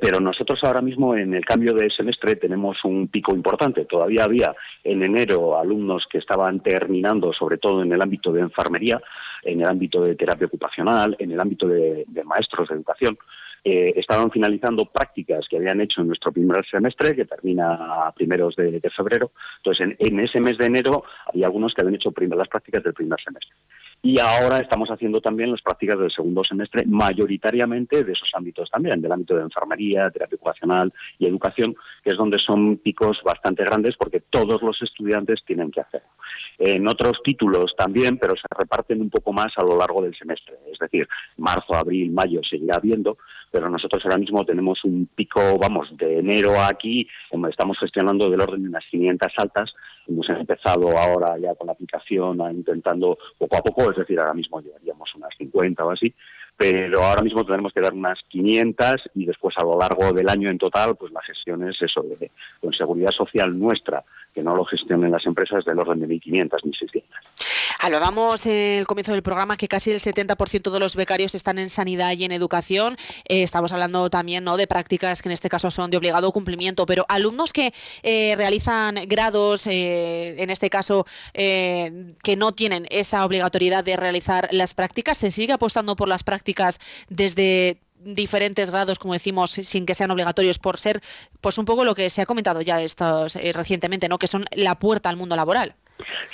[SPEAKER 12] pero nosotros ahora mismo en el cambio de semestre tenemos un pico importante. Todavía había en enero alumnos que estaban terminando, sobre todo en el ámbito de enfermería, en el ámbito de terapia ocupacional, en el ámbito de maestros de educación, eh, estaban finalizando prácticas que habían hecho en nuestro primer semestre, que termina a primeros de, febrero. Entonces, en, ese mes de enero había algunos que habían hecho las prácticas del primer semestre. Y ahora estamos haciendo también las prácticas del segundo semestre, mayoritariamente de esos ámbitos también, del ámbito de enfermería, terapia ocupacional y educación, que es donde son picos bastante grandes porque todos los estudiantes tienen que hacerlo. En otros títulos también, pero se reparten un poco más a lo largo del semestre. Es decir, marzo, abril, mayo seguirá habiendo, pero nosotros ahora mismo tenemos un pico, vamos, de enero a aquí, estamos gestionando del orden de unas 500 altas, hemos empezado ahora ya con la aplicación intentando poco a poco, es decir, ahora mismo llevaríamos unas 50 o así, pero ahora mismo tenemos que dar unas 500 y después a lo largo del año en total, pues la gestión es eso, de, con seguridad social nuestra, que no lo gestionen las empresas del orden de 1.500, 1.600.
[SPEAKER 2] Hablábamos en el comienzo del programa que casi el 70% de los becarios están en sanidad y en educación. Eh, estamos hablando también ¿no? de prácticas que en este caso son de obligado cumplimiento, pero alumnos que eh, realizan grados, eh, en este caso que no tienen esa obligatoriedad de realizar las prácticas, ¿se sigue apostando por las prácticas desde diferentes grados, como decimos, sin que sean obligatorios, por ser, pues un poco lo que se ha comentado ya estos, recientemente, ¿no? Que son la puerta al mundo laboral.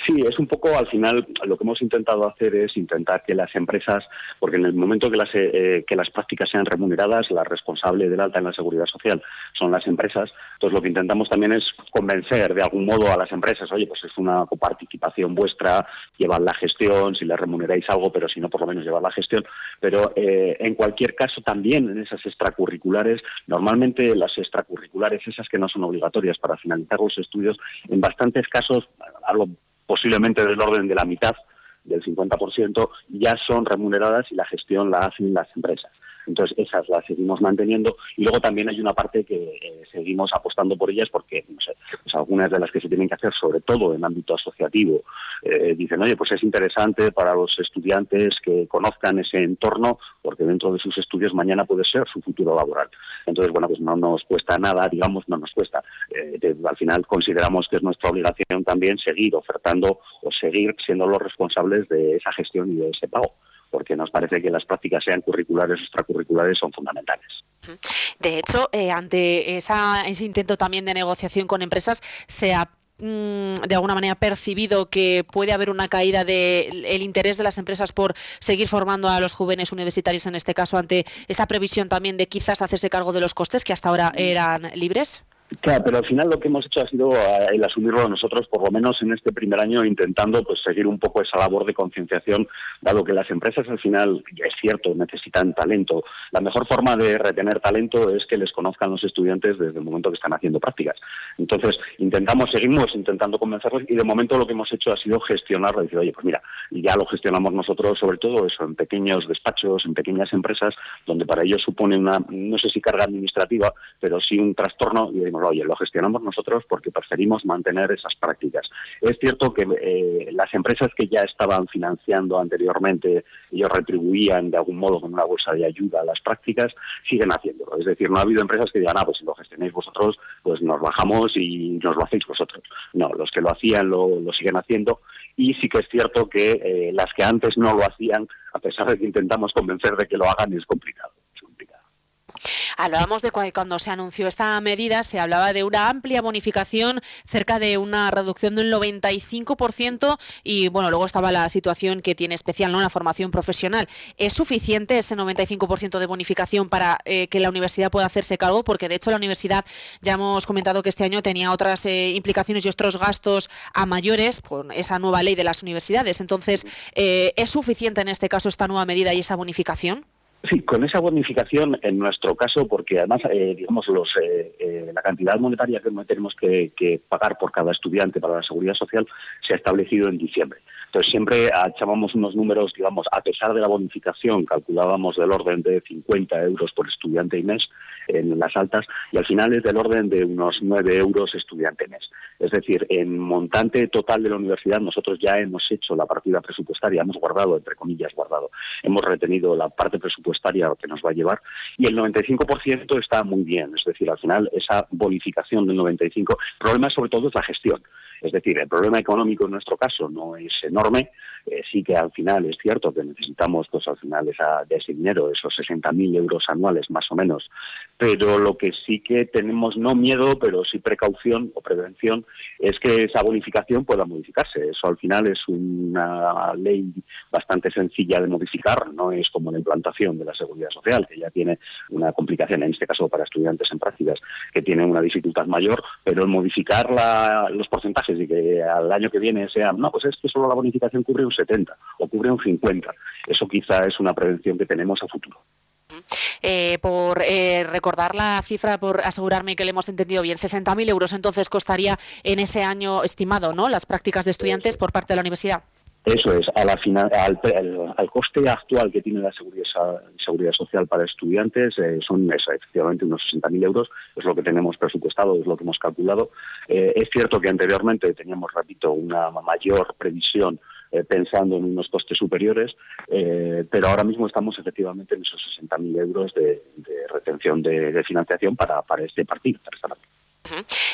[SPEAKER 12] Sí, es un poco al final lo que hemos intentado hacer es intentar que las empresas, porque en el momento que las, eh, que las prácticas sean remuneradas, la responsable del alta en la seguridad social son las empresas. Entonces lo que intentamos también es convencer de algún modo a las empresas, oye, pues es una coparticipación vuestra, llevar la gestión, si le remuneráis algo, pero si no, por lo menos llevar la gestión. Pero eh, en cualquier caso también en esas extracurriculares, normalmente las extracurriculares, esas que no son obligatorias para finalizar los estudios, en bastantes casos, hablo posiblemente del orden de la mitad, del 50%, ya son remuneradas y la gestión la hacen las empresas. Entonces, esas las seguimos manteniendo y luego también hay una parte que eh, seguimos apostando por ellas porque, no sé, pues algunas de las que se tienen que hacer, sobre todo en ámbito asociativo, eh, dicen, oye, pues es interesante para los estudiantes que conozcan ese entorno porque dentro de sus estudios mañana puede ser su futuro laboral. Entonces, bueno, pues no nos cuesta nada, digamos, no nos cuesta. Eh, al final consideramos que es nuestra obligación también seguir ofertando o seguir siendo los responsables de esa gestión y de ese pago porque nos parece que las prácticas sean curriculares o extracurriculares son fundamentales.
[SPEAKER 2] De hecho, eh, ante ese intento también de negociación con empresas, se ha mm, de alguna manera percibido que puede haber una caída del interés de las empresas por seguir formando a los jóvenes universitarios, en este caso, ante esa previsión también de quizás hacerse cargo de los costes que hasta ahora eran libres?
[SPEAKER 12] Claro, pero al final lo que hemos hecho ha sido eh, el asumirlo nosotros, por lo menos en este primer año, intentando pues seguir un poco esa labor de concienciación, dado que las empresas al final, es cierto, necesitan talento. La mejor forma de retener talento es que les conozcan los estudiantes desde el momento que están haciendo prácticas. Entonces, intentamos, seguimos intentando convencerlos y de momento lo que hemos hecho ha sido gestionarlo, decir, oye, pues mira, ya lo gestionamos nosotros, sobre todo eso, en pequeños despachos, en pequeñas empresas, donde para ellos supone una, no sé si carga administrativa, pero sí un trastorno y oye, lo gestionamos nosotros porque preferimos mantener esas prácticas. Es cierto que eh, las empresas que ya estaban financiando anteriormente, ellos retribuían de algún modo con una bolsa de ayuda a las prácticas, siguen haciéndolo. Es decir, no ha habido empresas que digan, ah, pues si lo gestionáis vosotros, pues nos bajamos y nos lo hacéis vosotros. No, los que lo hacían lo, siguen haciendo y sí que es cierto que eh, las que antes no lo hacían, a pesar de que intentamos convencer de que lo hagan, es complicado.
[SPEAKER 2] Hablábamos de cuando se anunció esta medida, se hablaba de una amplia bonificación, cerca de una reducción del 95% y bueno, luego estaba la situación que tiene especial, ¿no? La formación profesional. ¿Es suficiente ese 95% de bonificación para eh, que la universidad pueda hacerse cargo? Porque de hecho la universidad, ya hemos comentado que este año tenía otras eh, implicaciones y otros gastos a mayores por esa nueva ley de las universidades. Entonces, eh, ¿es suficiente en este caso esta nueva medida y esa bonificación?
[SPEAKER 12] Sí, con esa bonificación, en nuestro caso, porque además, eh, digamos, los, eh, eh, la cantidad monetaria que tenemos que, pagar por cada estudiante para la seguridad social se ha establecido en diciembre. Entonces siempre echábamos unos números, digamos, a pesar de la bonificación, calculábamos del orden de 50 euros por estudiante y mes en las altas, y al final es del orden de unos 9 euros estudiante mes. Es decir, en montante total de la universidad nosotros ya hemos hecho la partida presupuestaria, hemos guardado, entre comillas, guardado, hemos retenido la parte presupuestaria que nos va a llevar y el 95% está muy bien. Es decir, al final esa bonificación del 95%, el problema sobre todo es la gestión. Es decir, el problema económico en nuestro caso no es enorme, eh, sí que al final es cierto que necesitamos pues al final de ese dinero, esos 60.000 euros anuales más o menos, pero lo que sí que tenemos no miedo, pero sí precaución o prevención, es que esa bonificación pueda modificarse. Eso al final es una ley bastante sencilla de modificar, no es como la implantación de la seguridad social, que ya tiene una complicación, en este caso para estudiantes en prácticas, que tienen una dificultad mayor, pero el modificar los porcentajes y que al año que viene sea, no, pues es que solo la bonificación cubre un 70 o cubre un 50. Eso quizá es una prevención que tenemos a futuro.
[SPEAKER 2] Eh, por eh, recordar la cifra, por asegurarme que le hemos entendido bien, 60.000 euros entonces costaría en ese año estimado, ¿no? Las prácticas de estudiantes por parte de la universidad.
[SPEAKER 12] Eso es, a la final, al, coste actual que tiene la seguridad, seguridad social para estudiantes eh, son efectivamente unos 60.000 euros, es lo que tenemos presupuestado, es lo que hemos calculado. es cierto que anteriormente teníamos, repito, una mayor previsión eh, pensando en unos costes superiores, eh, pero ahora mismo estamos efectivamente en esos 60.000 euros de, retención de, financiación para, para este partido, para esta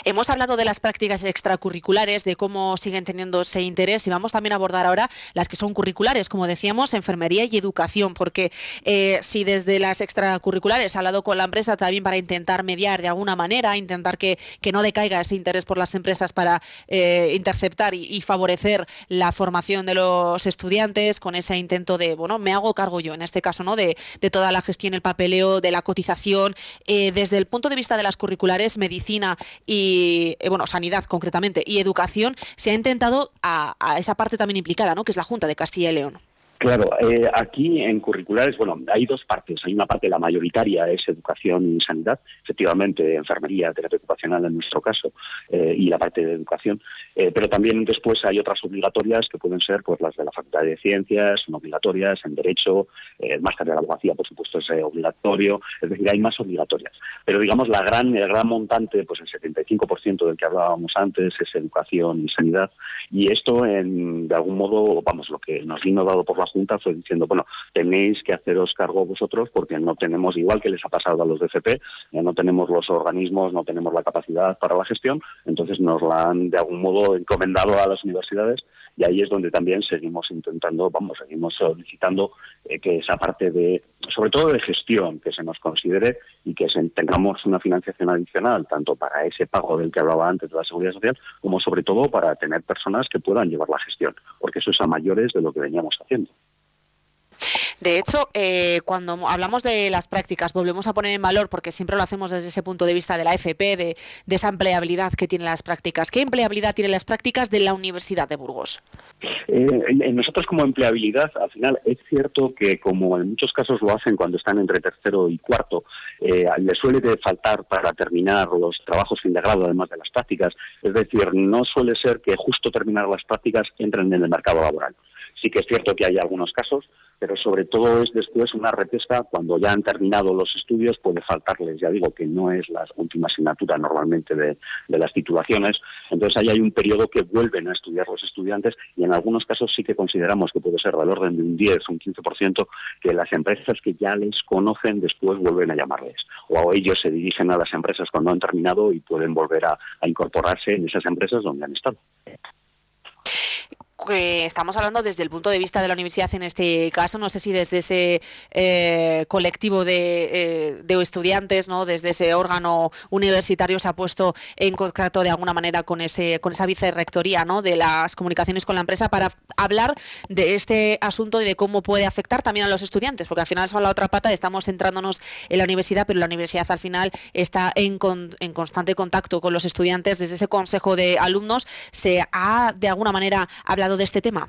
[SPEAKER 2] Hemos hablado de las prácticas extracurriculares, de cómo siguen teniendo ese interés y vamos también a abordar ahora las que son curriculares, como decíamos, enfermería y educación, porque eh, si desde las extracurriculares ha hablado con la empresa también para intentar mediar de alguna manera, intentar que, que no decaiga ese interés por las empresas para eh, interceptar y, favorecer la formación de los estudiantes con ese intento de, bueno, me hago cargo yo, en este caso, ¿no? De, de toda la gestión, el papeleo, de la cotización, eh, desde el punto de vista de las curriculares, medicina y, eh, bueno, sanidad concretamente, y educación, se ha intentado a, esa parte también implicada, ¿no? Que es la Junta de Castilla y León.
[SPEAKER 12] Claro, eh, aquí en curriculares, bueno, hay dos partes. Hay una parte, la mayoritaria es educación y sanidad, efectivamente, enfermería, terapia ocupacional en nuestro caso, eh, y la parte de educación. Eh, pero también después hay otras obligatorias que pueden ser pues las de la Facultad de Ciencias, son obligatorias, en Derecho, el máster de la abogacía, por supuesto, es obligatorio. Es decir, hay más obligatorias. Pero digamos, la gran, el gran montante, pues el 75% del que hablábamos antes es educación y sanidad. Y esto, en, de algún modo, vamos, lo que nos vino dado por la Junta fue diciendo, bueno, tenéis que haceros cargo vosotros porque no tenemos, igual que les ha pasado a los de FP, ya no tenemos los organismos, no tenemos la capacidad para la gestión, entonces nos la han de algún modo encomendado a las universidades y ahí es donde también seguimos intentando, vamos, seguimos solicitando eh, que esa parte de, sobre todo de gestión, que se nos considere y que tengamos una financiación adicional, tanto para ese pago del que hablaba antes de la seguridad social, como sobre todo para tener personas que puedan llevar la gestión, porque eso es a mayores de lo que veníamos haciendo.
[SPEAKER 2] De hecho, eh, cuando hablamos de las prácticas, volvemos a poner en valor, porque siempre lo hacemos desde ese punto de vista de la FP, de, esa empleabilidad que tienen las prácticas. ¿Qué empleabilidad tienen las prácticas de la Universidad de Burgos?
[SPEAKER 12] Eh, nosotros como empleabilidad, al final es cierto que como en muchos casos lo hacen cuando están entre tercero y cuarto, eh, les suele faltar para terminar los trabajos fin de grado, además de las prácticas. Es decir, no suele ser que justo terminar las prácticas entren en el mercado laboral. Sí que es cierto que hay algunos casos, pero sobre todo es después una repesca cuando ya han terminado los estudios, puede faltarles, ya digo que no es la última asignatura normalmente de, las titulaciones, entonces ahí hay un periodo que vuelven a estudiar los estudiantes y en algunos casos sí que consideramos que puede ser del orden de un 10, un 15%, que las empresas que ya les conocen después vuelven a llamarles, o ellos se dirigen a las empresas cuando han terminado y pueden volver a incorporarse en esas empresas donde han estado
[SPEAKER 2] estamos hablando desde el punto de vista de la universidad en este caso, no sé si desde ese eh, colectivo eh, de, estudiantes, no, desde ese órgano universitario se ha puesto en contacto de alguna manera con ese, con esa vicerrectoría, ¿no? de las comunicaciones con la empresa para hablar de este asunto y de cómo puede afectar también a los estudiantes, porque al final son la otra pata, estamos centrándonos en la universidad, pero la universidad al final está en, en constante contacto con los estudiantes desde ese consejo de alumnos. Se ha de alguna manera hablado de este tema?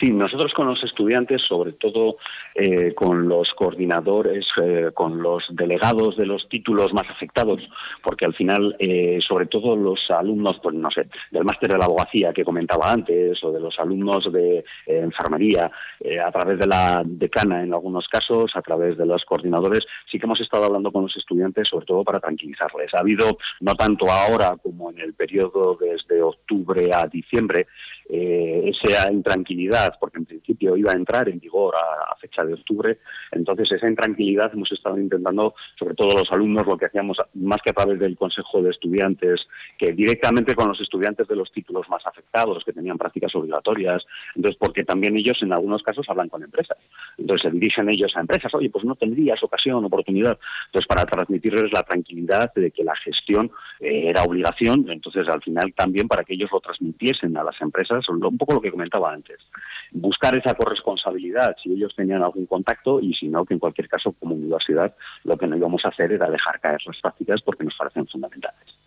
[SPEAKER 12] Sí, nosotros con los estudiantes, sobre todo eh, con los coordinadores, eh, con los delegados de los títulos más afectados, porque al final, eh, sobre todo los alumnos, pues no sé, del máster de la abogacía que comentaba antes, o de los alumnos de enfermería, a través de la decana en algunos casos, a través de los coordinadores, sí que hemos estado hablando con los estudiantes, sobre todo para tranquilizarles. Ha habido, no tanto ahora como en el periodo desde octubre a diciembre, esa intranquilidad, porque en principio iba a entrar en vigor a, fecha de octubre, entonces esa intranquilidad hemos estado intentando, sobre todo los alumnos, lo que hacíamos más que a través del Consejo de Estudiantes, que directamente con los estudiantes de los títulos más afectados, que tenían prácticas obligatorias, entonces porque también ellos en algunos casos hablan con empresas, entonces se dirigen ellos a empresas, oye, pues no tendrías ocasión, oportunidad, entonces para transmitirles la tranquilidad de que la gestión eh, era obligación, entonces al final también para que ellos lo transmitiesen a las empresas, un poco lo que comentaba antes buscar esa corresponsabilidad si ellos tenían algún contacto y si no, que en cualquier caso como universidad lo que no íbamos a hacer era dejar caer las prácticas porque nos parecen fundamentales.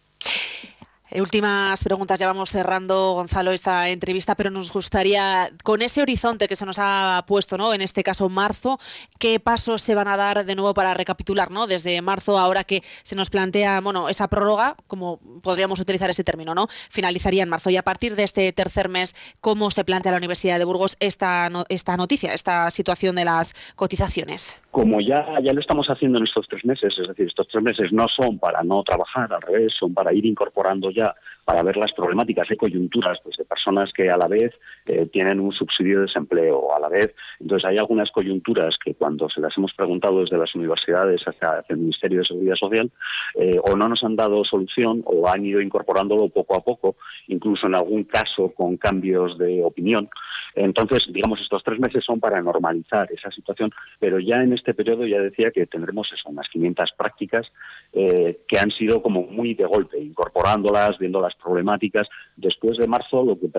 [SPEAKER 2] Eh, últimas preguntas, ya vamos cerrando, Gonzalo, esta entrevista, pero nos gustaría, con ese horizonte que se nos ha puesto, ¿no? En este caso, marzo, ¿qué pasos se van a dar de nuevo para recapitular, ¿no? Desde marzo, ahora que se nos plantea, bueno, esa prórroga, como podríamos utilizar ese término, ¿no? Finalizaría en marzo. Y a partir de este tercer mes, ¿cómo se plantea la Universidad de Burgos esta, esta noticia, esta situación de las cotizaciones?
[SPEAKER 12] Como ya, ya lo estamos haciendo en estos tres meses, es decir, estos tres meses no son para no trabajar, al revés, son para ir incorporando ya para ver las problemáticas de coyunturas pues, de personas que a la vez eh, tienen un subsidio de desempleo, a la vez. Entonces hay algunas coyunturas que cuando se las hemos preguntado desde las universidades hasta el Ministerio de Seguridad Social, eh, o no nos han dado solución o han ido incorporándolo poco a poco, incluso en algún caso con cambios de opinión. Entonces, digamos, estos tres meses son para normalizar esa situación, pero ya en este periodo ya decía que tendremos eso, unas 500 prácticas eh, que han sido como muy de golpe, incorporándolas, viendo problemáticas. Después de marzo, lo que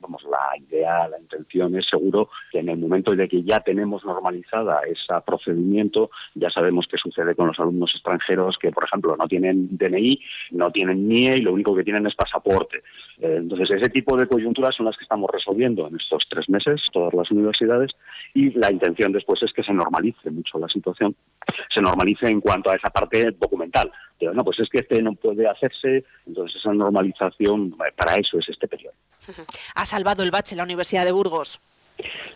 [SPEAKER 12] vamos, la idea, la intención es seguro que en el momento de que ya tenemos normalizada ese procedimiento, ya sabemos qué sucede con los alumnos extranjeros que, por ejemplo, no tienen DNI, no tienen NIE y lo único que tienen es pasaporte. Eh, entonces, ese tipo de coyunturas son las que estamos resolviendo en estos tres meses, todas las universidades, y la intención después es que se normalice mucho la situación, se normalice en cuanto a esa parte documental. Pero no, pues es que este no puede hacerse, entonces esa normalización, para eso es este periodo.
[SPEAKER 2] Ha salvado el bache la Universidad de Burgos.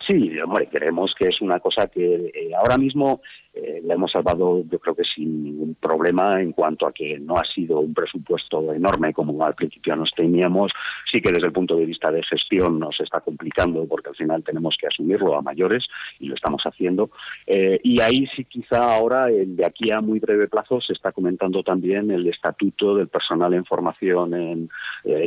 [SPEAKER 12] Sí, hombre, creemos que es una cosa que eh, ahora mismo eh, la hemos salvado yo creo que sin ningún problema en cuanto a que no ha sido un presupuesto enorme como al principio nos teníamos, sí que desde el punto de vista de gestión nos está complicando porque al final tenemos que asumirlo a mayores y lo estamos haciendo. Eh, y ahí sí quizá ahora, de aquí a muy breve plazo, se está comentando también el estatuto del personal en formación,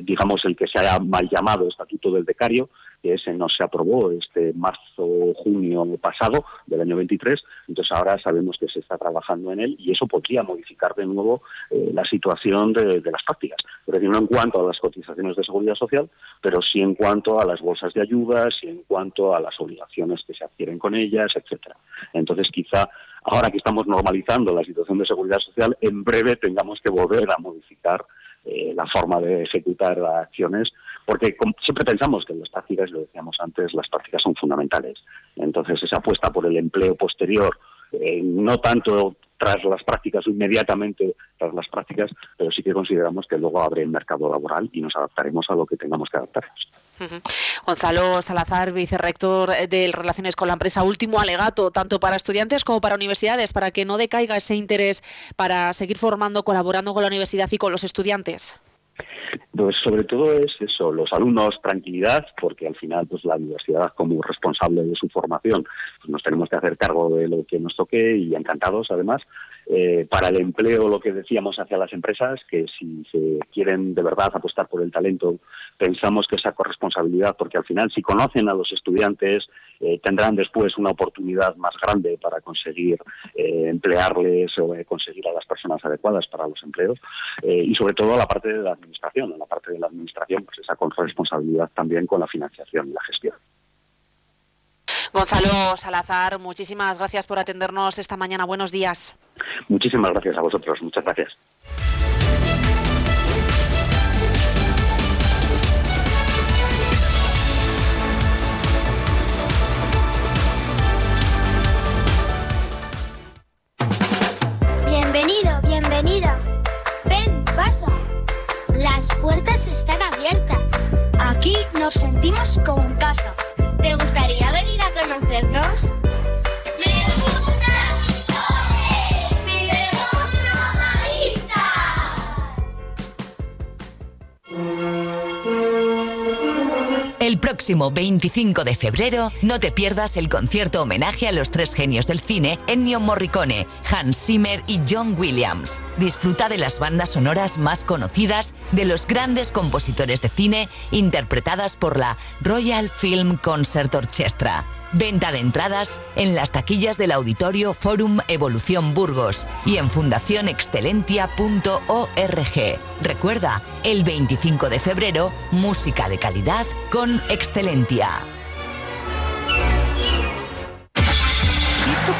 [SPEAKER 12] digamos el que se haya mal llamado estatuto del becario, que ese no se aprobó este marzo, junio pasado del año 23, entonces ahora sabemos que se está trabajando en él y eso podría modificar de nuevo eh, la situación de, las prácticas. Es decir, no en cuanto a las cotizaciones de seguridad social, pero sí en cuanto a las bolsas de ayudas y en cuanto a las obligaciones que se adquieren con ellas, etcétera. Entonces quizá ahora que estamos normalizando la situación de seguridad social, en breve tengamos que volver a modificar eh, la forma de ejecutar acciones porque siempre pensamos que las prácticas, lo decíamos antes, las prácticas son fundamentales. Entonces, esa apuesta por el empleo posterior, eh, no tanto tras las prácticas inmediatamente tras las prácticas, pero sí que consideramos que luego abre el mercado laboral y nos adaptaremos a lo que tengamos que adaptarnos.
[SPEAKER 2] Gonzalo Salazar, vicerrector de Relaciones con la Empresa, último alegato, tanto para estudiantes como para universidades, para que no decaiga ese interés para seguir formando, colaborando con la universidad y con los estudiantes.
[SPEAKER 12] Pues sobre todo es eso, los alumnos tranquilidad, porque al final pues la universidad como responsable de su formación pues, nos tenemos que hacer cargo de lo que nos toque y encantados además. Eh, para el empleo, lo que decíamos hacia las empresas, que si se quieren de verdad apostar por el talento, pensamos que esa corresponsabilidad, porque al final si conocen a los estudiantes, eh, tendrán después una oportunidad más grande para conseguir eh, emplearles o conseguir a las personas adecuadas para los empleos y sobre todo la parte de la administración, en la parte de la administración pues esa corresponsabilidad también con la financiación y la gestión.
[SPEAKER 2] Gonzalo Salazar, muchísimas gracias por atendernos esta mañana. Buenos días.
[SPEAKER 12] Muchísimas gracias a vosotros. Muchas gracias.
[SPEAKER 10] bienvenida. Ven, pasa. Las puertas están abiertas. Aquí nos sentimos como en casa.
[SPEAKER 11] El próximo 25 de febrero no te pierdas el concierto homenaje a los tres genios del cine, Ennio Morricone, Hans Zimmer y John Williams. Disfruta de las bandas sonoras más conocidas de los grandes compositores de cine interpretadas por la Royal Film Concert Orchestra. Venta de entradas en las taquillas del Auditorio Forum Evolución Burgos y en fundacionexcelentia.org. Recuerda, el 25 de febrero, música de calidad con Excelentia.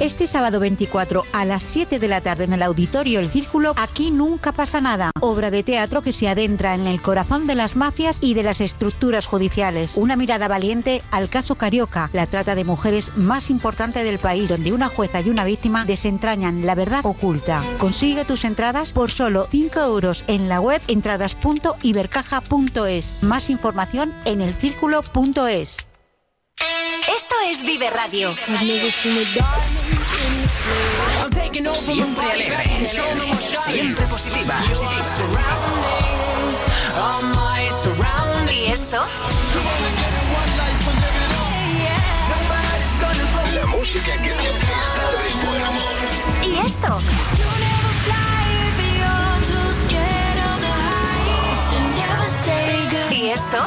[SPEAKER 13] Este sábado 24 a las 7 de la tarde en el auditorio El Círculo, aquí nunca pasa nada. Obra de teatro que se adentra en el corazón de las mafias y de las estructuras judiciales. Una mirada valiente al caso Carioca, la trata de mujeres más importante del país, donde una jueza y una víctima desentrañan la verdad oculta. Consigue tus entradas por solo 5 euros en la web entradas.ibercaja.es. Más información en elcírculo.es.
[SPEAKER 14] Esto es Vive Radio.
[SPEAKER 1] Siempre alegre, siempre positiva.
[SPEAKER 14] ¿Y esto?
[SPEAKER 1] La música que te hace estar de.
[SPEAKER 14] ¿Y esto? ¿Y esto?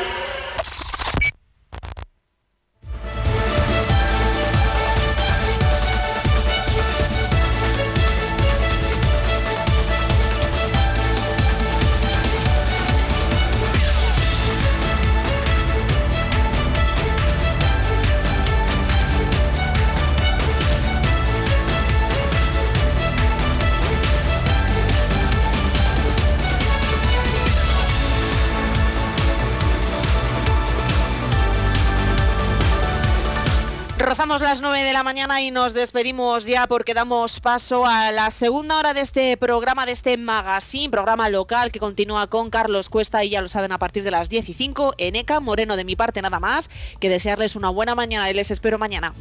[SPEAKER 2] Las 9 de la mañana y nos despedimos ya porque damos paso a la segunda hora de este programa, de este magazine, programa local que continúa con Carlos Cuesta y ya lo saben a partir de las 10 y 5 en ECA. Moreno de mi parte nada más que desearles una buena mañana y les espero mañana.